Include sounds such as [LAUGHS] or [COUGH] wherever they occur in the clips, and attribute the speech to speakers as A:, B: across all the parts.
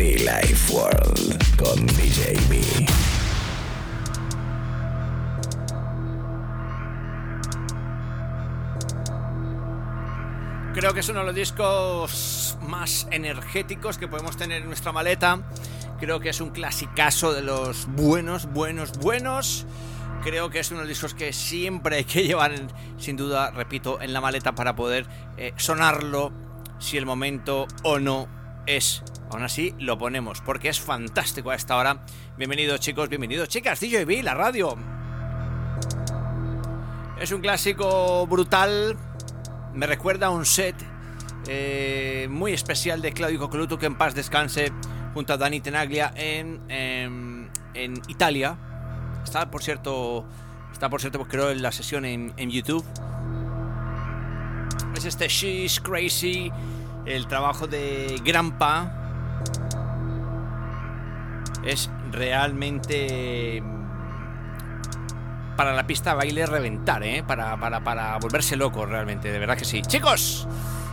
A: Be Life World con DJ.
B: Creo que es uno de los discos más energéticos que podemos tener en nuestra maleta. Creo que es un clasicazo de los buenos, buenos, buenos. Creo que es uno de los discos que siempre hay que [LAUGHS] llevar, sin duda, repito, en la maleta para poder eh, sonarlo si el momento o no es. Aún así, lo ponemos porque es fantástico a esta hora. Bienvenidos chicos, bienvenidos chicas, DJB, la radio. Es un clásico brutal, me recuerda a un set eh, muy especial de Claudio Cocoluto que en paz descanse junto a Dani Tenaglia en, en, en Italia. Está por cierto, está por cierto creo en la sesión en, en YouTube. Es este She's Crazy, el trabajo de Grampa. Es realmente para la pista baile reventar, ¿eh? Para, para, para volverse loco realmente, de verdad que sí. Chicos,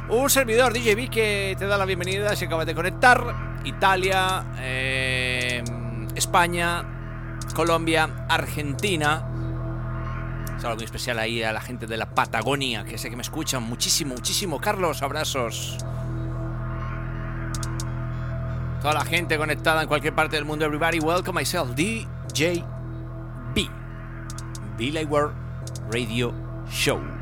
B: un servidor DJB que te da la bienvenida si acabas de conectar. Italia, eh, España, Colombia, Argentina. Saludo muy especial ahí a la gente de la Patagonia, que sé que me escuchan muchísimo, muchísimo. Carlos, abrazos. Toda la gente conectada en cualquier parte del mundo. Everybody, welcome myself, DJ B. Billy World Radio Show.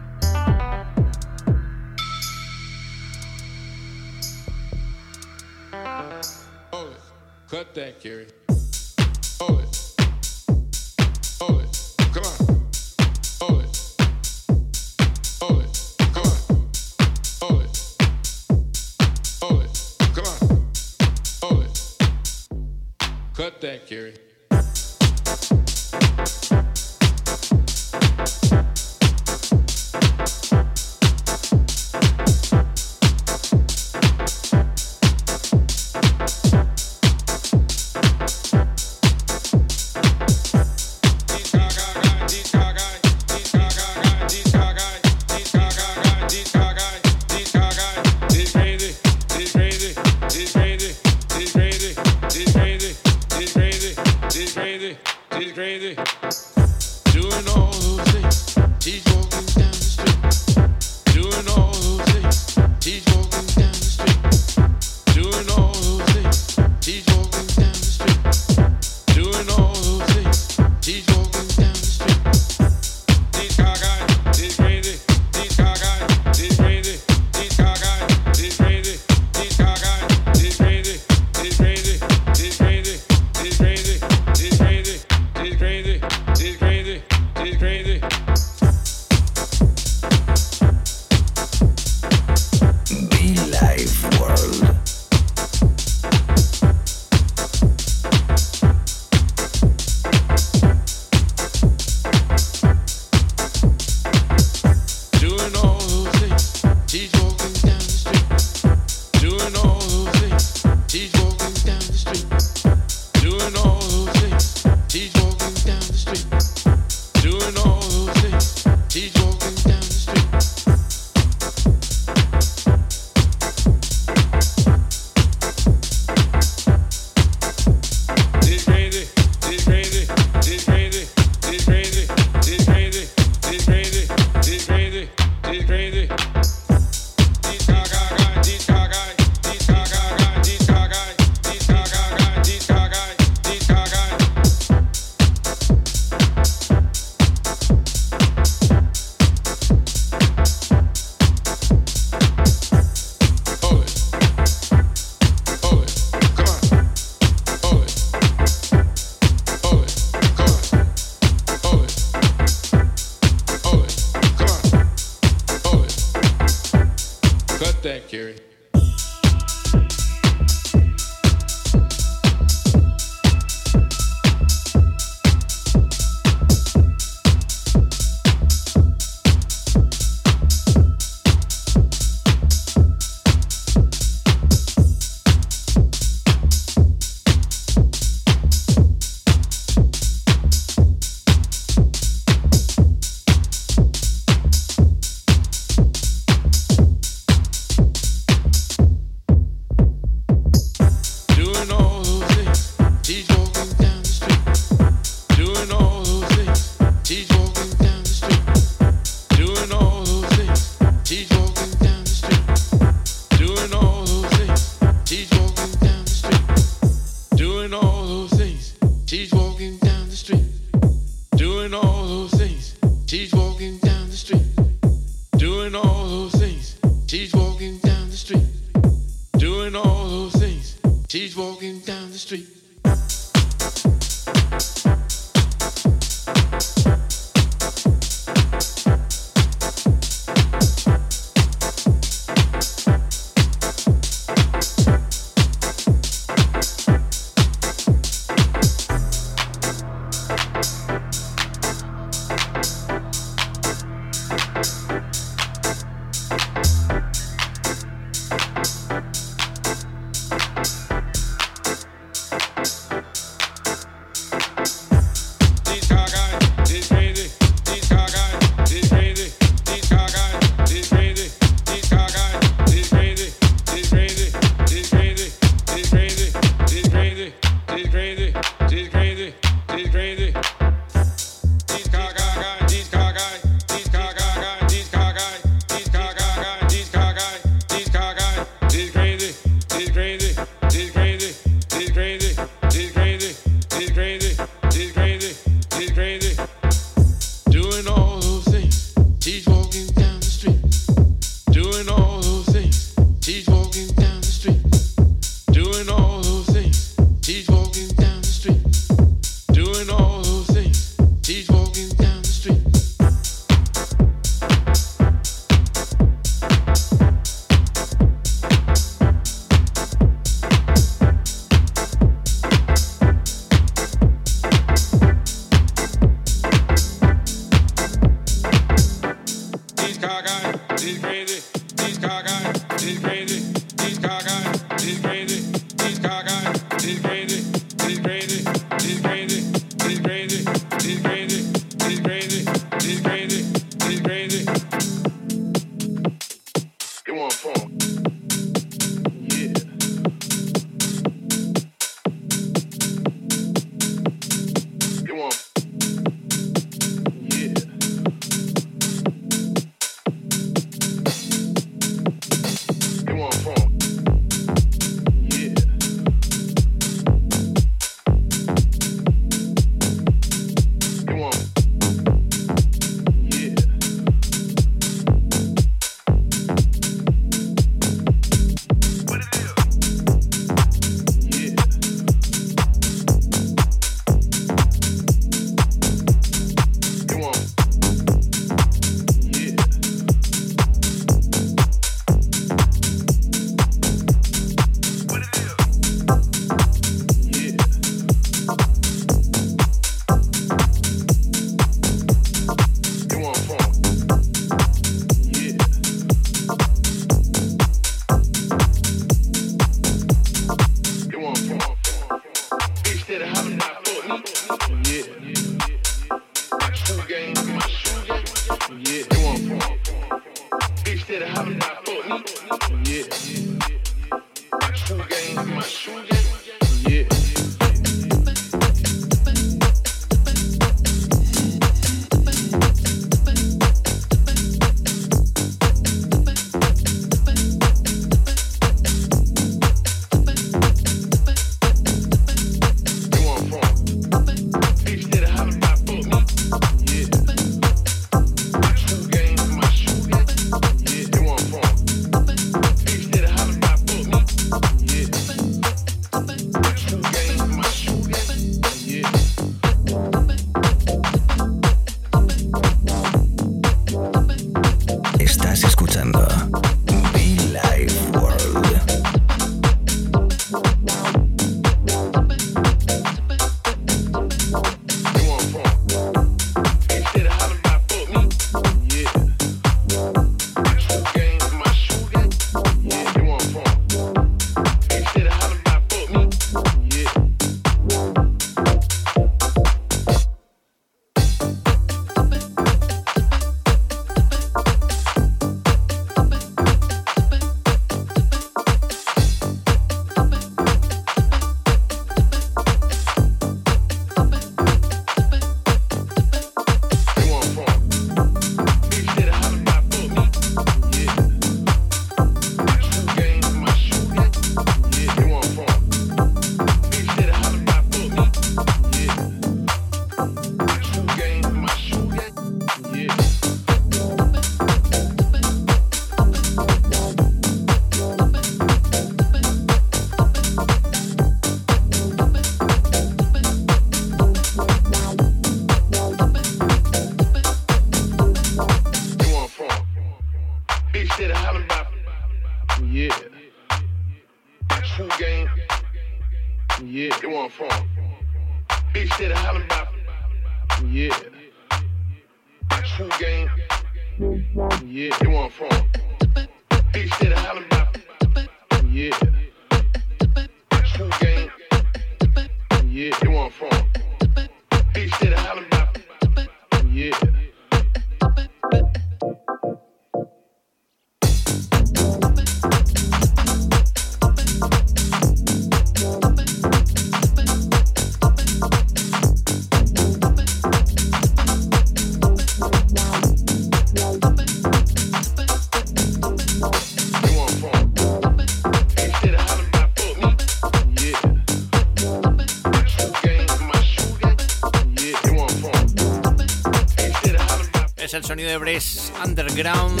B: Sonido de Brace Underground.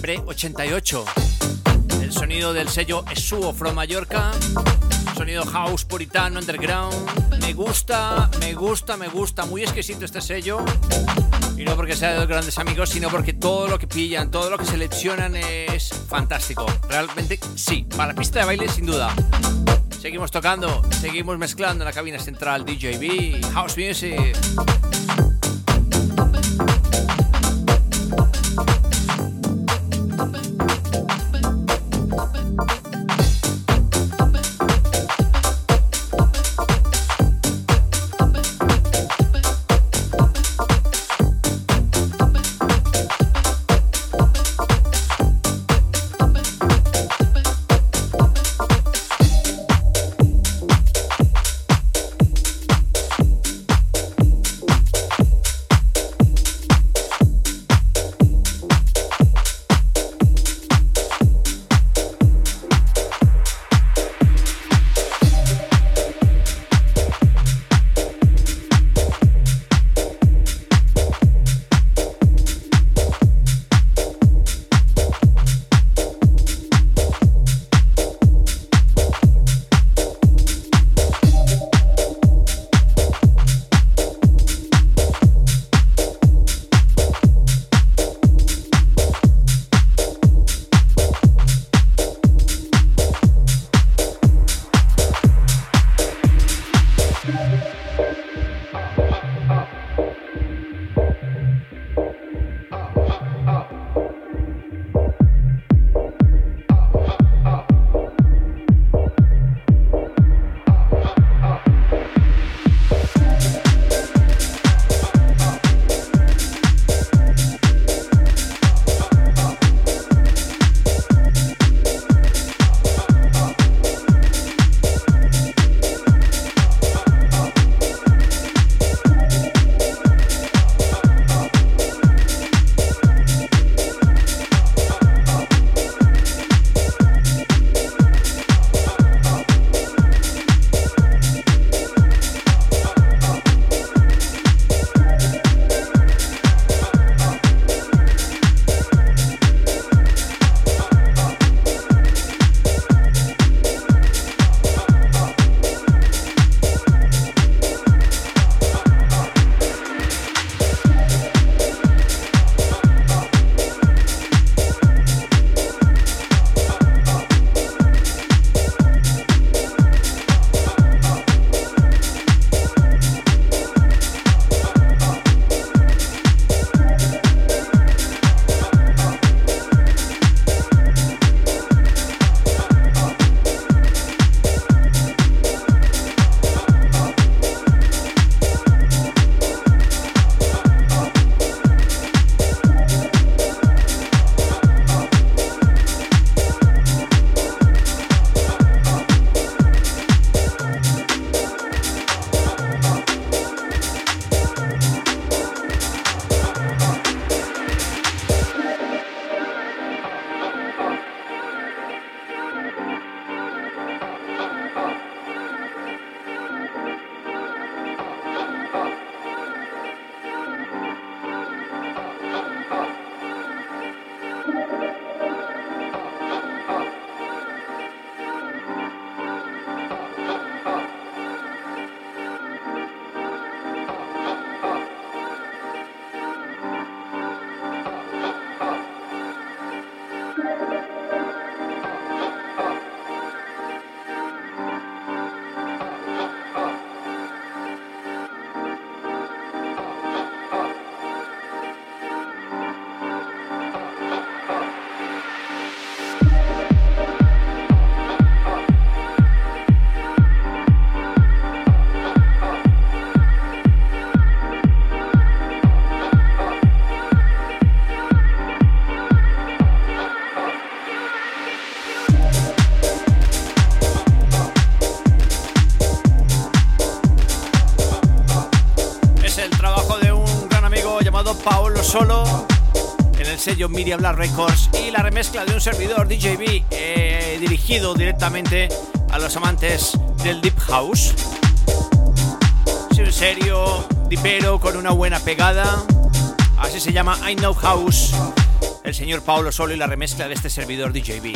B: Bre 88. El sonido del sello Esuo from Mallorca. Sonido house puritano underground. Me gusta, me gusta, me gusta. Muy exquisito este sello. Y no porque sea de los grandes amigos, sino porque todo lo que pillan, todo lo que seleccionan es fantástico. Realmente sí, para la pista de baile sin duda. Seguimos tocando, seguimos mezclando en la cabina central DJB, House Music. Sello Miriam Records y la remezcla de un servidor DJB eh, dirigido directamente a los amantes del Deep House. Es un serio dipero con una buena pegada. Así se llama I Know House. El señor Paulo Solo y la remezcla de este servidor DJB.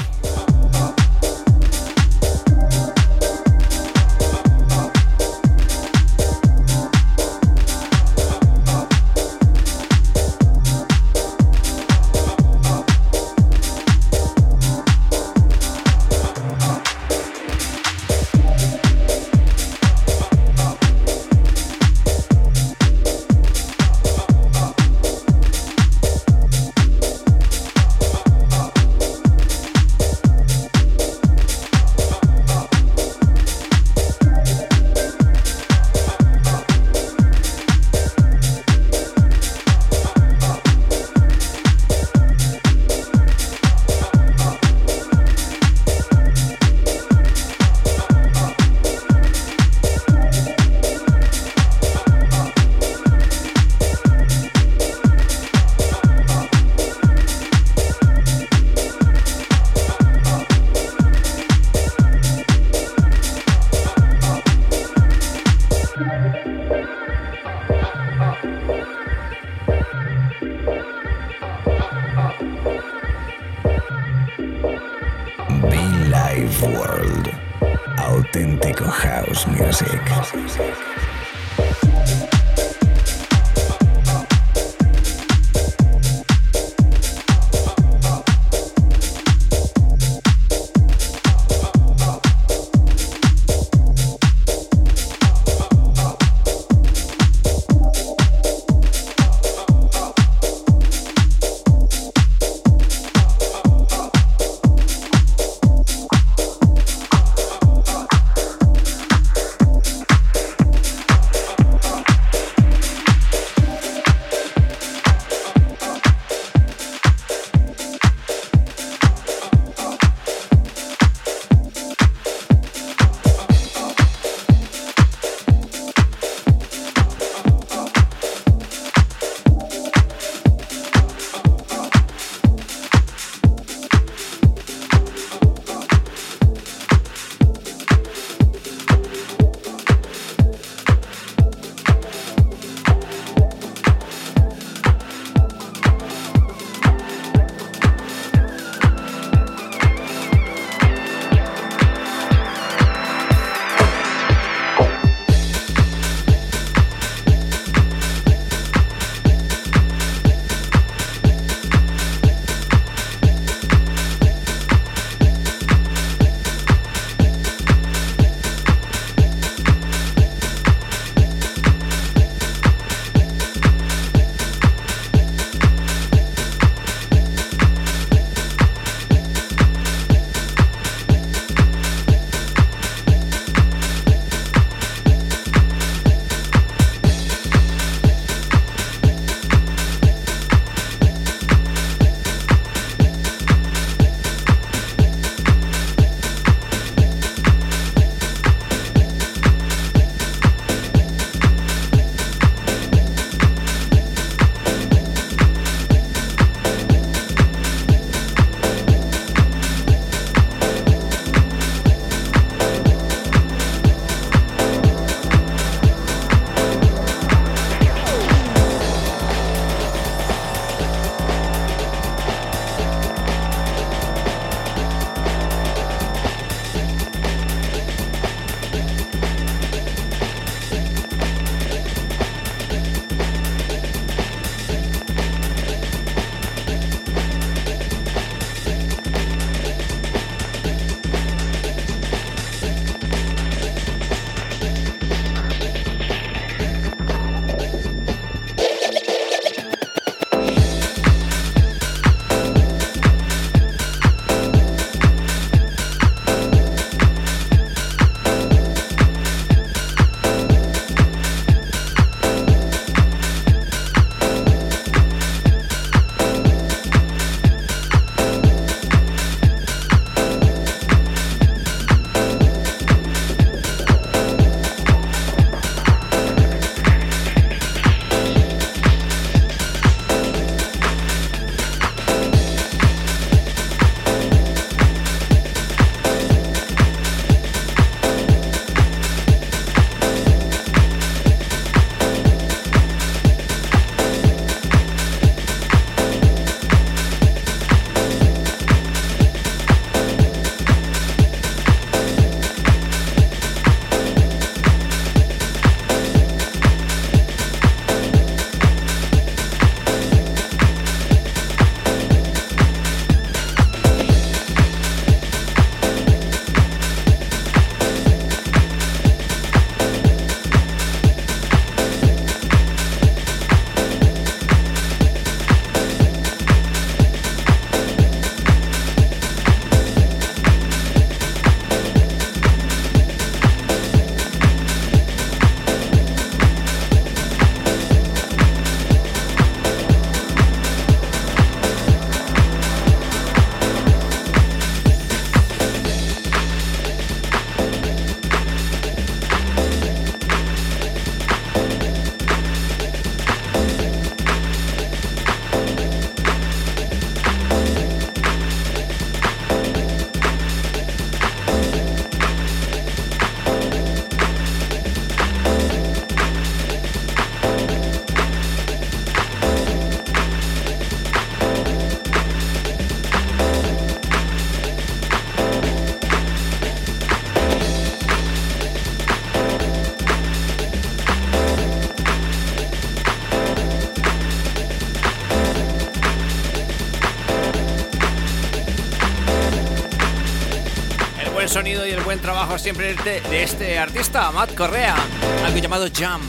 B: Buen trabajo siempre de, de este artista, Matt Correa, algo llamado Jam.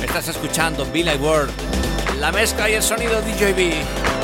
B: Estás escuchando Billy Ward, la mezcla y el sonido DJB.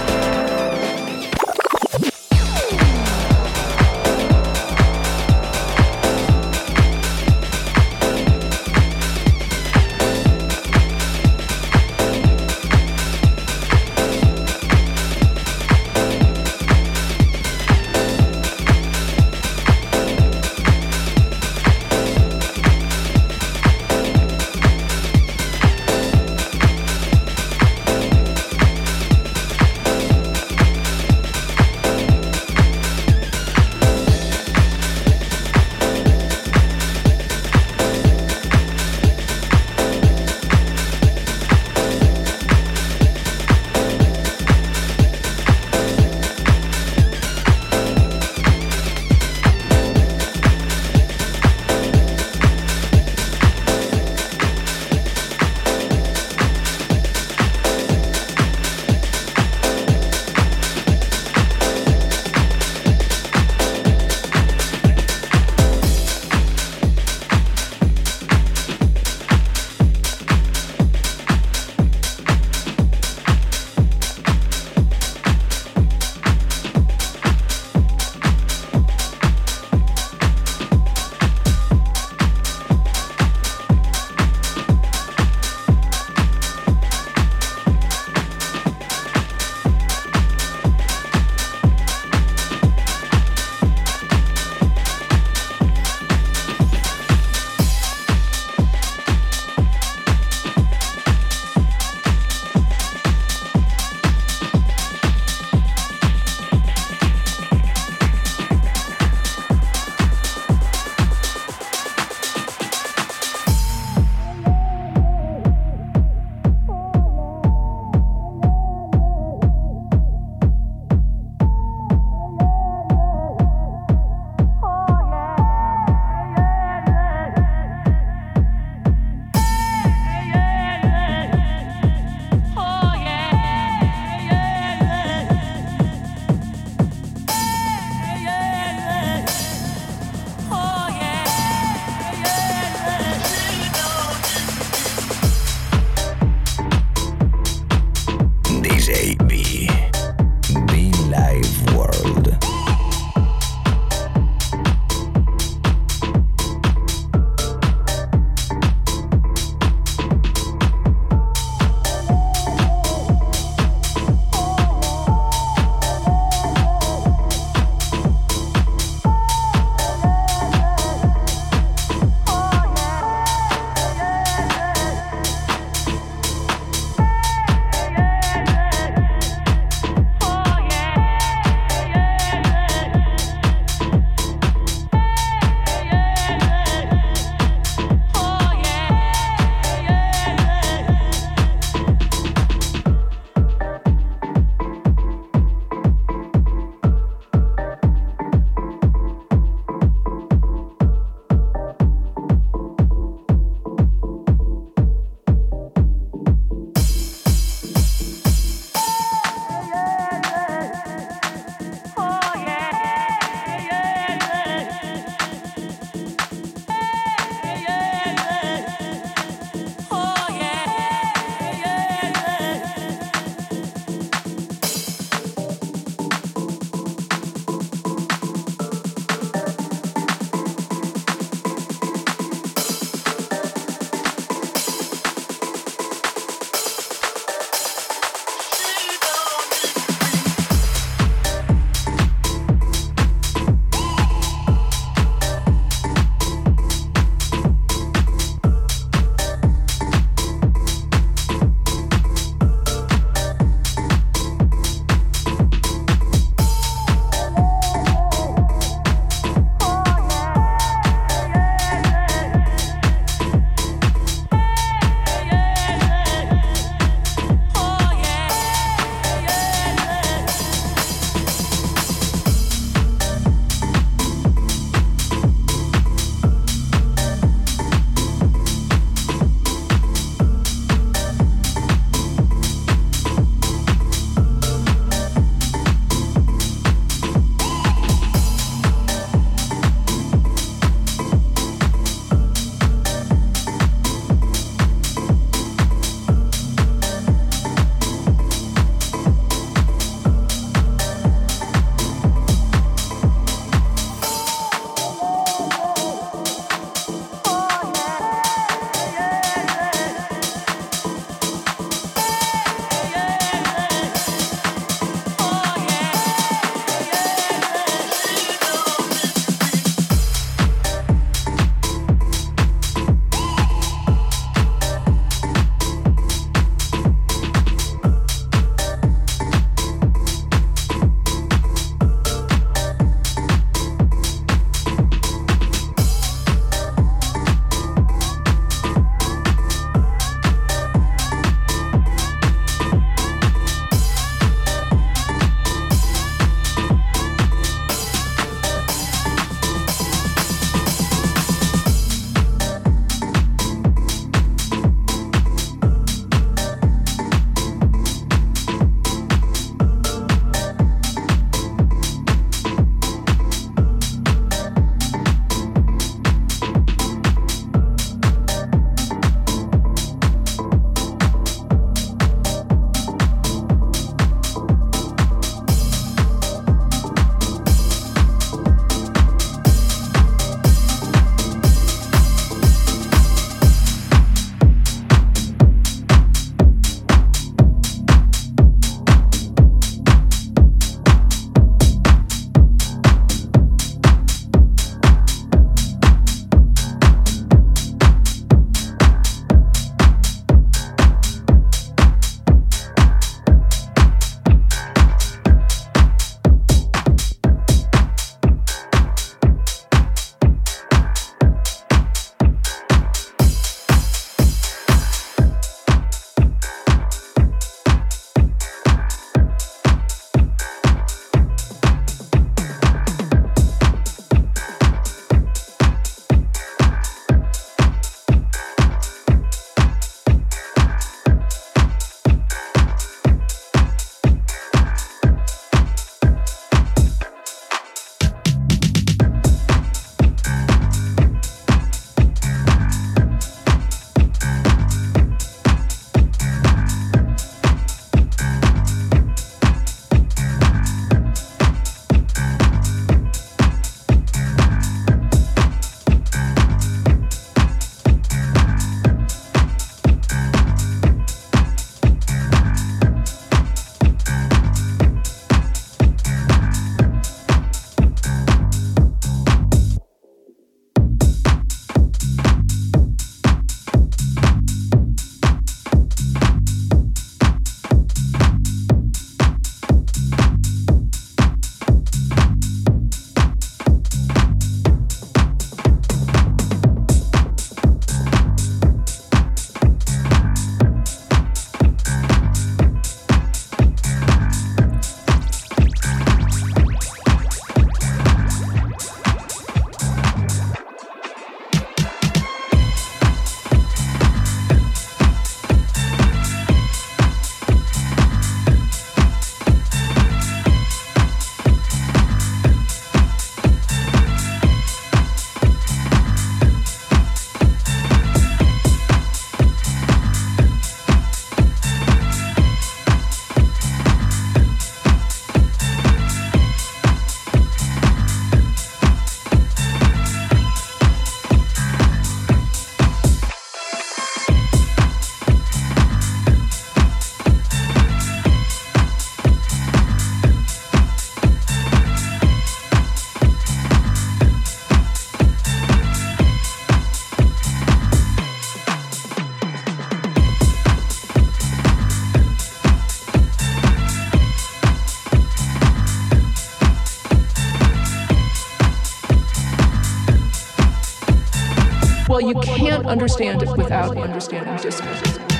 C: You can't understand it without understanding disco.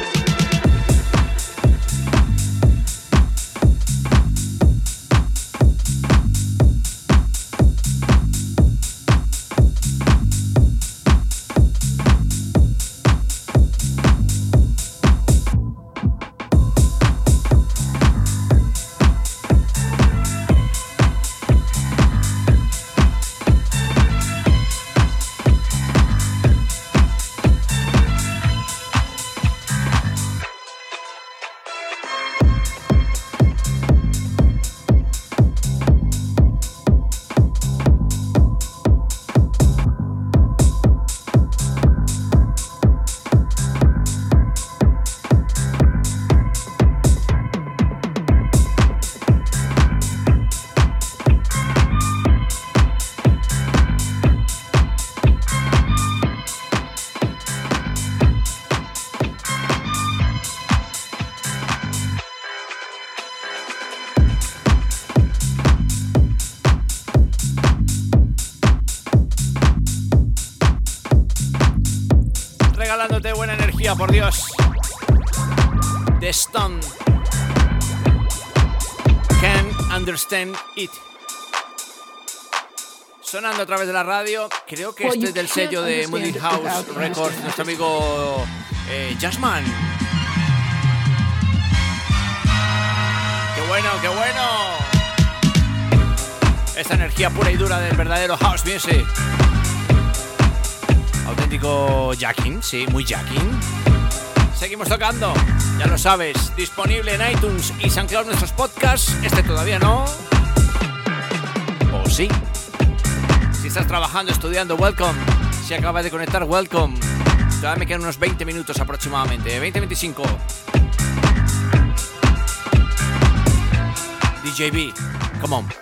B: Understand it. Sonando a través de la radio. Creo que
C: Well,
B: este es del sello de Moody House Records, nuestro amigo eh, Jazzman. ¡Qué bueno, qué bueno! Esta energía pura y dura del verdadero house music. Auténtico jacking, sí, muy jacking. Seguimos tocando, ya lo sabes, disponible en iTunes y SoundCloud nuestros podcasts. Este todavía no. O sí. Si estás trabajando, estudiando, welcome. Si acabas de conectar, welcome. Todavía me quedan unos 20 minutos aproximadamente, 20-25. DJB, come on.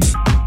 B: Bye.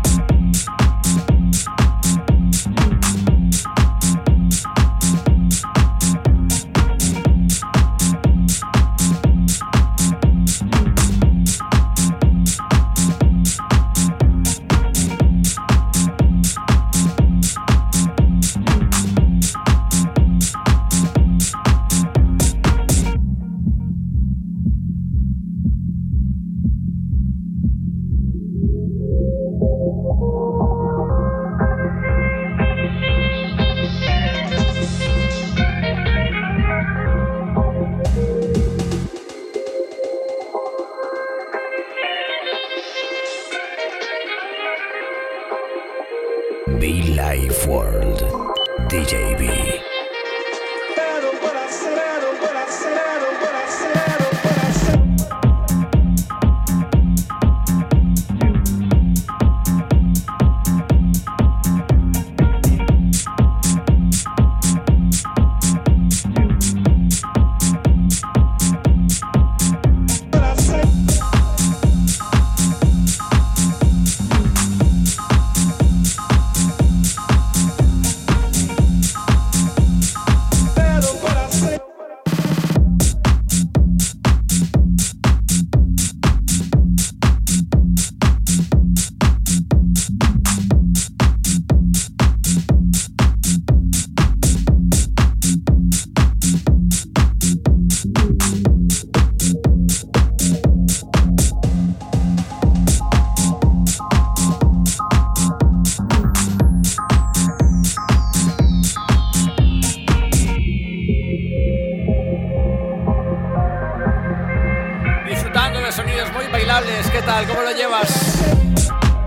B: Sonidos muy bailables. ¿Qué tal? ¿Cómo lo llevas?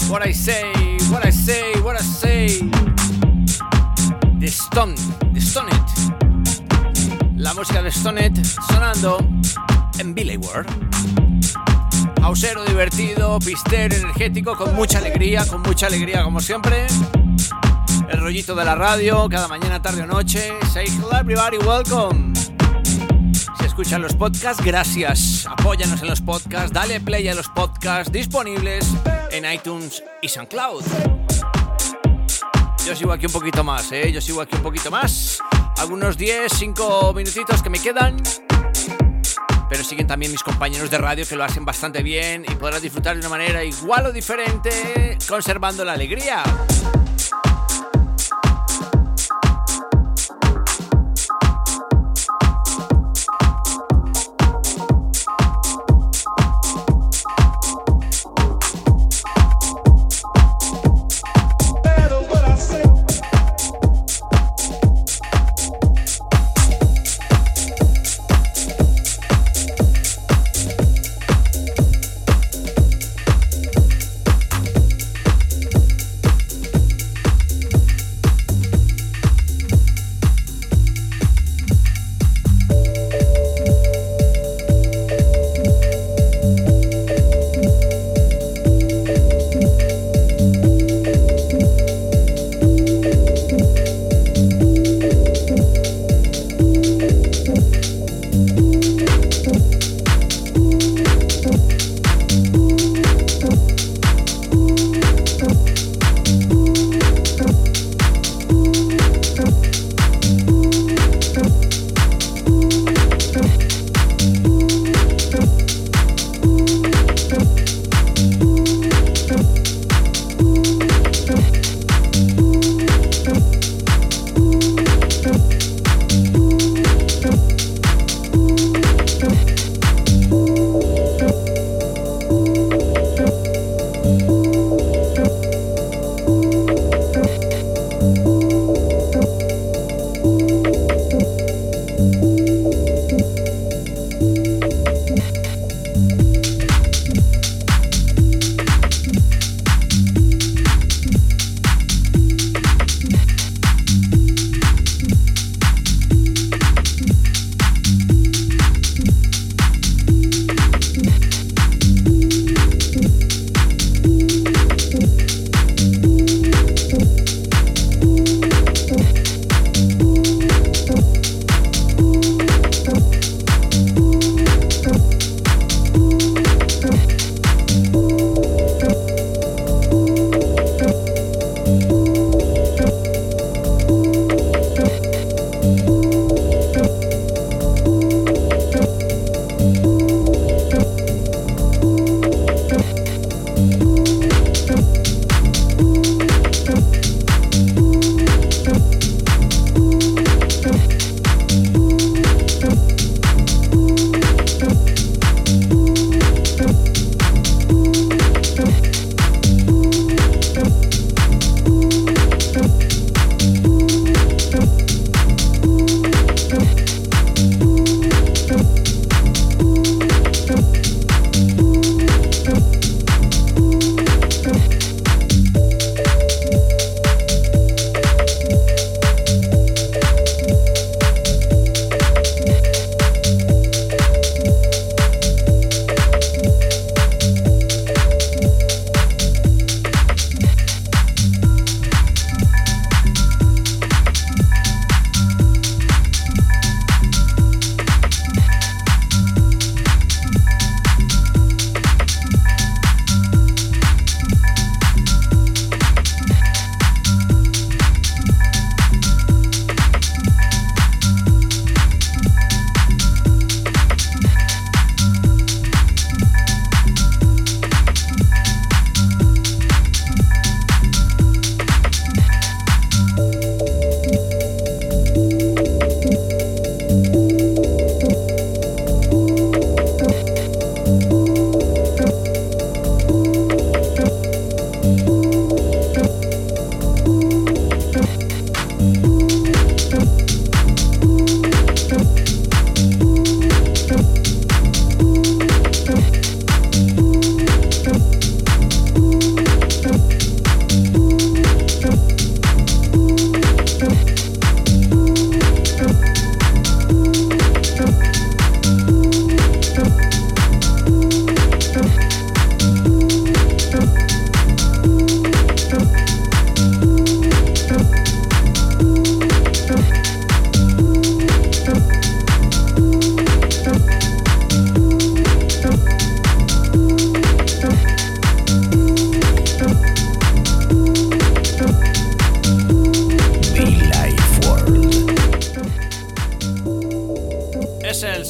B: What I say, what I say, what I say. The Stone, The Stonet. La música de Stonet sonando en Billy World. Hausero divertido, pistero, energético, con mucha alegría, con mucha alegría como siempre. El rollito de la radio, cada mañana, tarde o noche. Say hello everybody, welcome. Si escuchan los podcasts, gracias. Apóyanos en los podcasts, dale play a los podcasts disponibles en iTunes y SoundCloud. Yo sigo aquí un poquito más, ¿eh? Yo sigo aquí un poquito más. Algunos 10, 5 minutitos que me quedan. Pero siguen también mis compañeros de radio que lo hacen bastante bien y podrás disfrutar de una manera igual o diferente, conservando la alegría.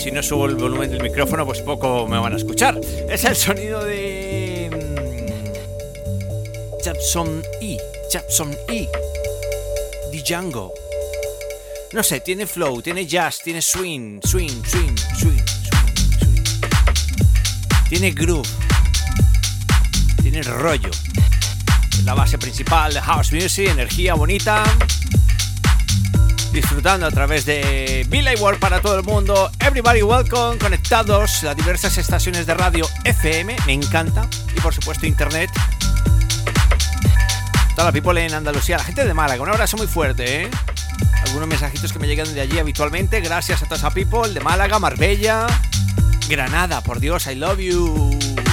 B: Si no subo el volumen del micrófono, pues poco me van a escuchar. Es el sonido de mm, Japson E, Japson E, Django. No sé, tiene flow, tiene jazz, tiene swing, swing, swing, swing, swing, swing. Tiene groove, tiene rollo. La base principal de house music, energía bonita disfrutando a través de Billy World para todo el mundo. Everybody welcome, conectados a diversas estaciones de radio FM, me encanta. Y por supuesto internet. Toda la people en Andalucía, la gente de Málaga, un abrazo muy fuerte, ¿eh? Algunos mensajitos que me llegan de allí habitualmente. Gracias a toda esa people de Málaga, Marbella, Granada, por Dios, I love you.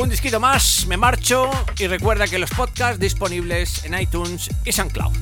B: Un disquito más, me marcho y recuerda que los podcasts disponibles en iTunes y SoundCloud.